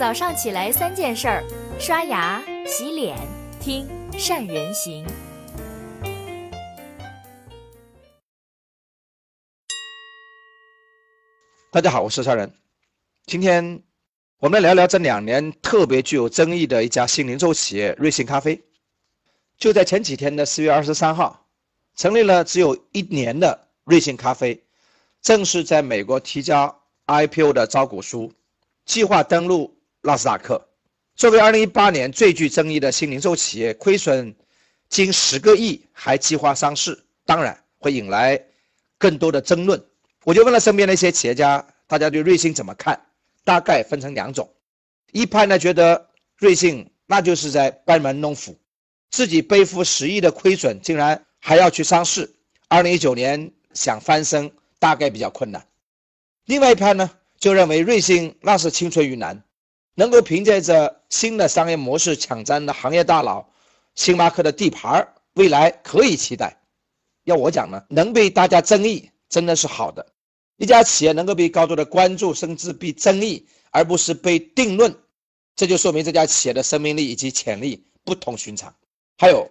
早上起来三件事儿：刷牙、洗脸、听善人行。大家好，我是超人。今天我们来聊聊这两年特别具有争议的一家新零售企业瑞幸咖啡。就在前几天的四月二十三号，成立了只有一年的瑞幸咖啡，正式在美国提交 IPO 的招股书，计划登陆纳斯达克。作为二零一八年最具争议的新零售企业，亏损近十个亿还计划上市，当然会引来更多的争论。我就问了身边的一些企业家，大家对瑞幸怎么看？大概分成两种，一派呢觉得瑞幸那就是在班门弄斧，自己背负十亿的亏损，竟然还要去上市，二零一九年想翻身大概比较困难。另外一派呢就认为瑞幸那是青出于蓝，能够凭借着新的商业模式抢占的行业大佬星巴克的地盘儿，未来可以期待。要我讲呢，能被大家争议。真的是好的，一家企业能够被高度的关注，甚至被争议，而不是被定论，这就说明这家企业的生命力以及潜力不同寻常。还有，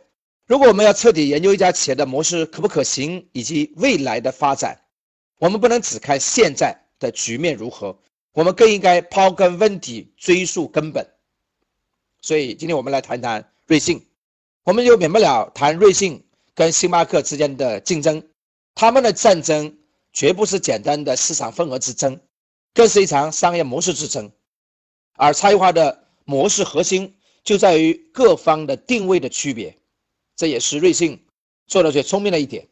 如果我们要彻底研究一家企业的模式可不可行以及未来的发展，我们不能只看现在的局面如何，我们更应该刨根问底，追溯根本。所以，今天我们来谈谈瑞幸，我们就免不了谈瑞幸跟星巴克之间的竞争。他们的战争绝不是简单的市场份额之争，更是一场商业模式之争。而差异化的模式核心就在于各方的定位的区别，这也是瑞幸做的最聪明的一点。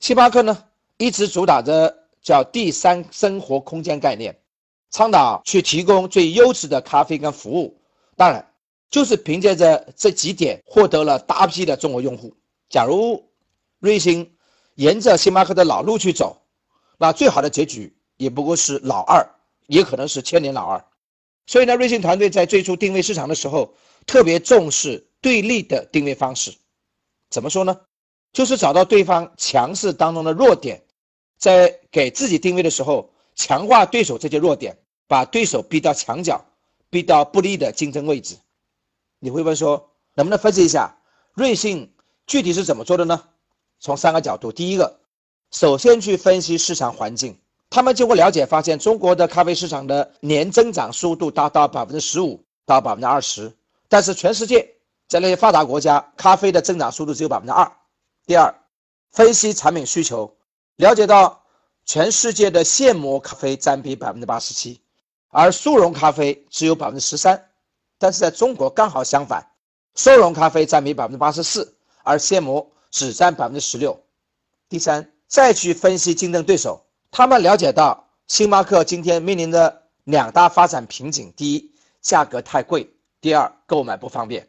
星巴克呢，一直主打着叫第三生活空间概念，倡导去提供最优质的咖啡跟服务。当然，就是凭借着这几点获得了大批的中国用户。假如瑞幸，沿着星巴克的老路去走，那最好的结局也不过是老二，也可能是千年老二。所以呢，瑞幸团队在最初定位市场的时候，特别重视对立的定位方式。怎么说呢？就是找到对方强势当中的弱点，在给自己定位的时候，强化对手这些弱点，把对手逼到墙角，逼到不利的竞争位置。你会问说，能不能分析一下瑞幸具体是怎么做的呢？从三个角度，第一个，首先去分析市场环境。他们经过了解发现，中国的咖啡市场的年增长速度达到百分之十五到百分之二十，但是全世界在那些发达国家，咖啡的增长速度只有百分之二。第二，分析产品需求，了解到全世界的现磨咖啡占比百分之八十七，而速溶咖啡只有百分之十三，但是在中国刚好相反，速溶咖啡占比百分之八十四，而现磨。只占百分之十六。第三，再去分析竞争对手，他们了解到星巴克今天面临的两大发展瓶颈：第一，价格太贵；第二，购买不方便。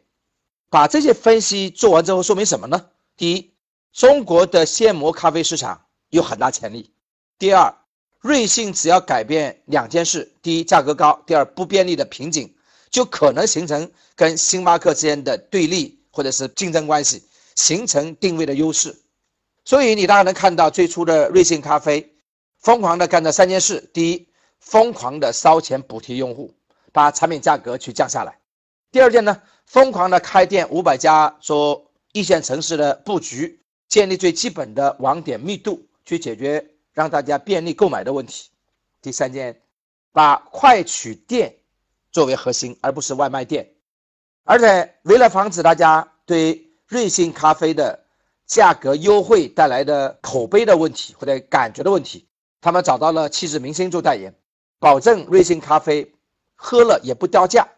把这些分析做完之后，说明什么呢？第一，中国的现磨咖啡市场有很大潜力；第二，瑞幸只要改变两件事：第一，价格高；第二，不便利的瓶颈，就可能形成跟星巴克之间的对立或者是竞争关系。形成定位的优势，所以你大家能看到最初的瑞幸咖啡疯狂的干这三件事：第一，疯狂的烧钱补贴用户，把产品价格去降下来；第二件呢，疯狂的开店五百家，做一线城市的布局，建立最基本的网点密度，去解决让大家便利购买的问题；第三件，把快取店作为核心，而不是外卖店，而且为了防止大家对瑞幸咖啡的价格优惠带来的口碑的问题或者感觉的问题，他们找到了气质明星做代言，保证瑞幸咖啡喝了也不掉价。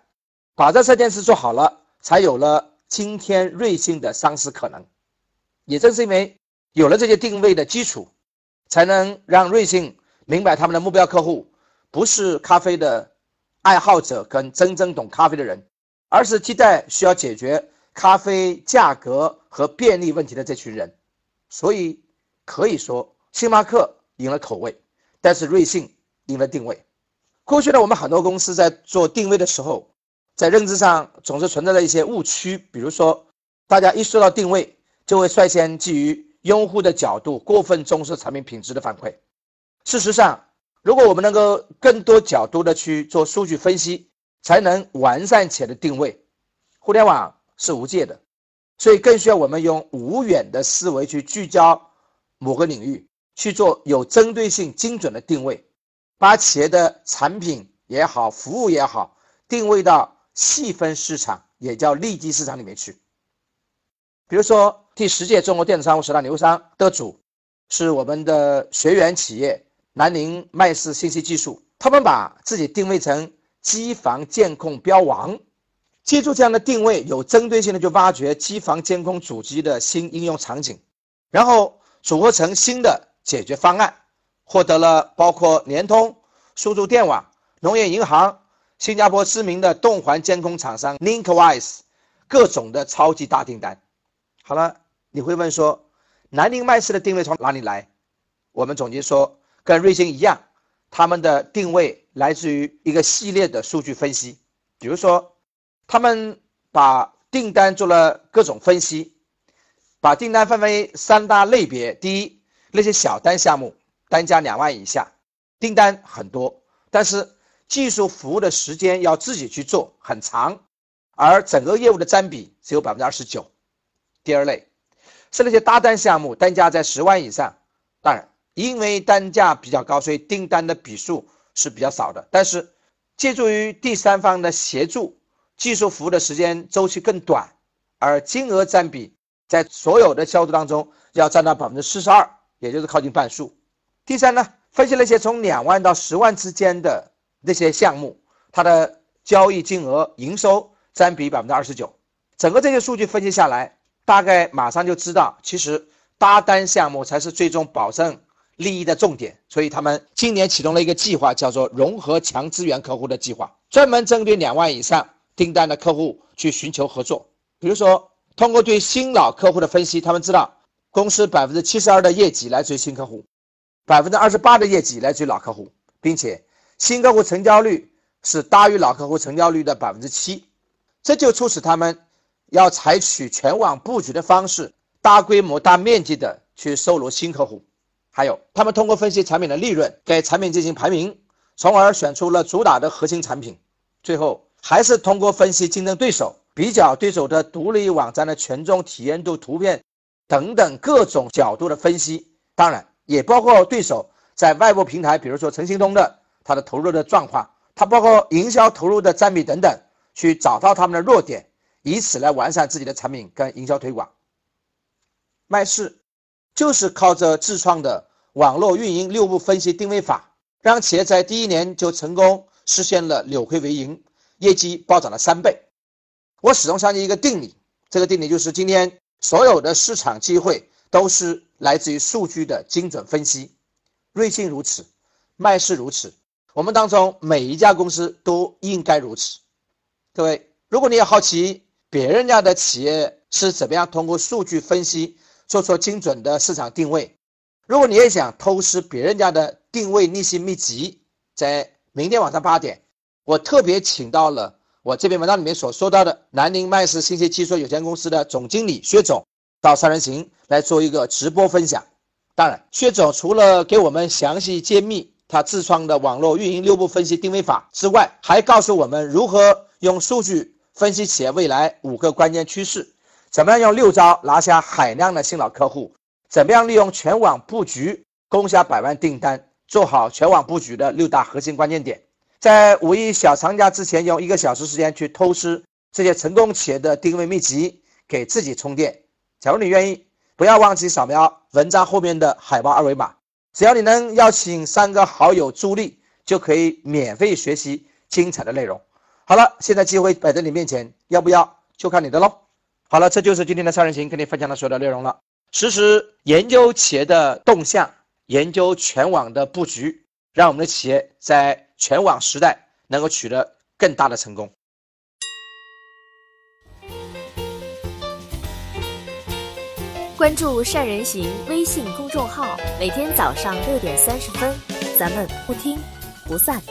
把这三件事做好了，才有了今天瑞幸的上市可能。也正是因为有了这些定位的基础，才能让瑞幸明白他们的目标客户不是咖啡的爱好者跟真正懂咖啡的人，而是替代需要解决。咖啡价格和便利问题的这群人，所以可以说星巴克赢了口味，但是瑞幸赢了定位。过去呢，我们很多公司在做定位的时候，在认知上总是存在着一些误区，比如说，大家一说到定位，就会率先基于用户的角度，过分重视产品品质的反馈。事实上，如果我们能够更多角度的去做数据分析，才能完善企业的定位。互联网是无界的，所以更需要我们用无远的思维去聚焦某个领域，去做有针对性、精准的定位，把企业的产品也好、服务也好，定位到细分市场，也叫利基市场里面去。比如说，第十届中国电子商务十大牛商得主是我们的学员企业南宁麦氏信息技术，他们把自己定位成机房监控标王。借助这样的定位，有针对性的去挖掘机房监控主机的新应用场景，然后组合成新的解决方案，获得了包括联通、苏州电网、农业银行、新加坡知名的动环监控厂商 Linkwise 各种的超级大订单。好了，你会问说，南宁麦氏的定位从哪里来？我们总结说，跟瑞星一样，他们的定位来自于一个系列的数据分析，比如说。他们把订单做了各种分析，把订单分为三大类别。第一，那些小单项目，单价两万以下，订单很多，但是技术服务的时间要自己去做，很长，而整个业务的占比只有百分之二十九。第二类是那些大单项目，单价在十万以上，当然因为单价比较高，所以订单的笔数是比较少的，但是借助于第三方的协助。技术服务的时间周期更短，而金额占比在所有的销售当中要占到百分之四十二，也就是靠近半数。第三呢，分析那些从两万到十万之间的那些项目，它的交易金额、营收占比百分之二十九。整个这些数据分析下来，大概马上就知道，其实搭单项目才是最终保证利益的重点。所以他们今年启动了一个计划，叫做融合强资源客户的计划，专门针对两万以上。订单的客户去寻求合作，比如说通过对新老客户的分析，他们知道公司百分之七十二的业绩来自于新客户，百分之二十八的业绩来自于老客户，并且新客户成交率是大于老客户成交率的百分之七，这就促使他们要采取全网布局的方式，大规模、大面积的去收罗新客户。还有，他们通过分析产品的利润，给产品进行排名，从而选出了主打的核心产品，最后。还是通过分析竞争对手，比较对手的独立网站的权重、体验度、图片等等各种角度的分析，当然也包括对手在外部平台，比如说陈兴通的它的投入的状况，它包括营销投入的占比等等，去找到他们的弱点，以此来完善自己的产品跟营销推广。麦氏就是靠着自创的网络运营六步分析定位法，让企业在第一年就成功实现了扭亏为盈。业绩暴涨了三倍，我始终相信一个定理，这个定理就是今天所有的市场机会都是来自于数据的精准分析。瑞幸如此，麦氏如此，我们当中每一家公司都应该如此。各位，如果你也好奇别人家的企业是怎么样通过数据分析做出精准的市场定位，如果你也想偷师别人家的定位逆袭秘籍，在明天晚上八点。我特别请到了我这篇文章里面所说到的南宁麦氏信息技术有限公司的总经理薛总到三人行来做一个直播分享。当然，薛总除了给我们详细揭秘他自创的网络运营六步分析定位法之外，还告诉我们如何用数据分析企业未来五个关键趋势，怎么样用六招拿下海量的新老客户，怎么样利用全网布局攻下百万订单，做好全网布局的六大核心关键点。在五一小长假之前，用一个小时时间去偷师这些成功企业的定位秘籍，给自己充电。假如你愿意，不要忘记扫描文章后面的海报二维码。只要你能邀请三个好友助力，就可以免费学习精彩的内容。好了，现在机会摆在你面前，要不要就看你的喽。好了，这就是今天的三人行跟你分享的所有的内容了。实时研究企业的动向，研究全网的布局，让我们的企业在。全网时代能够取得更大的成功。关注善人行微信公众号，每天早上六点三十分，咱们不听不散。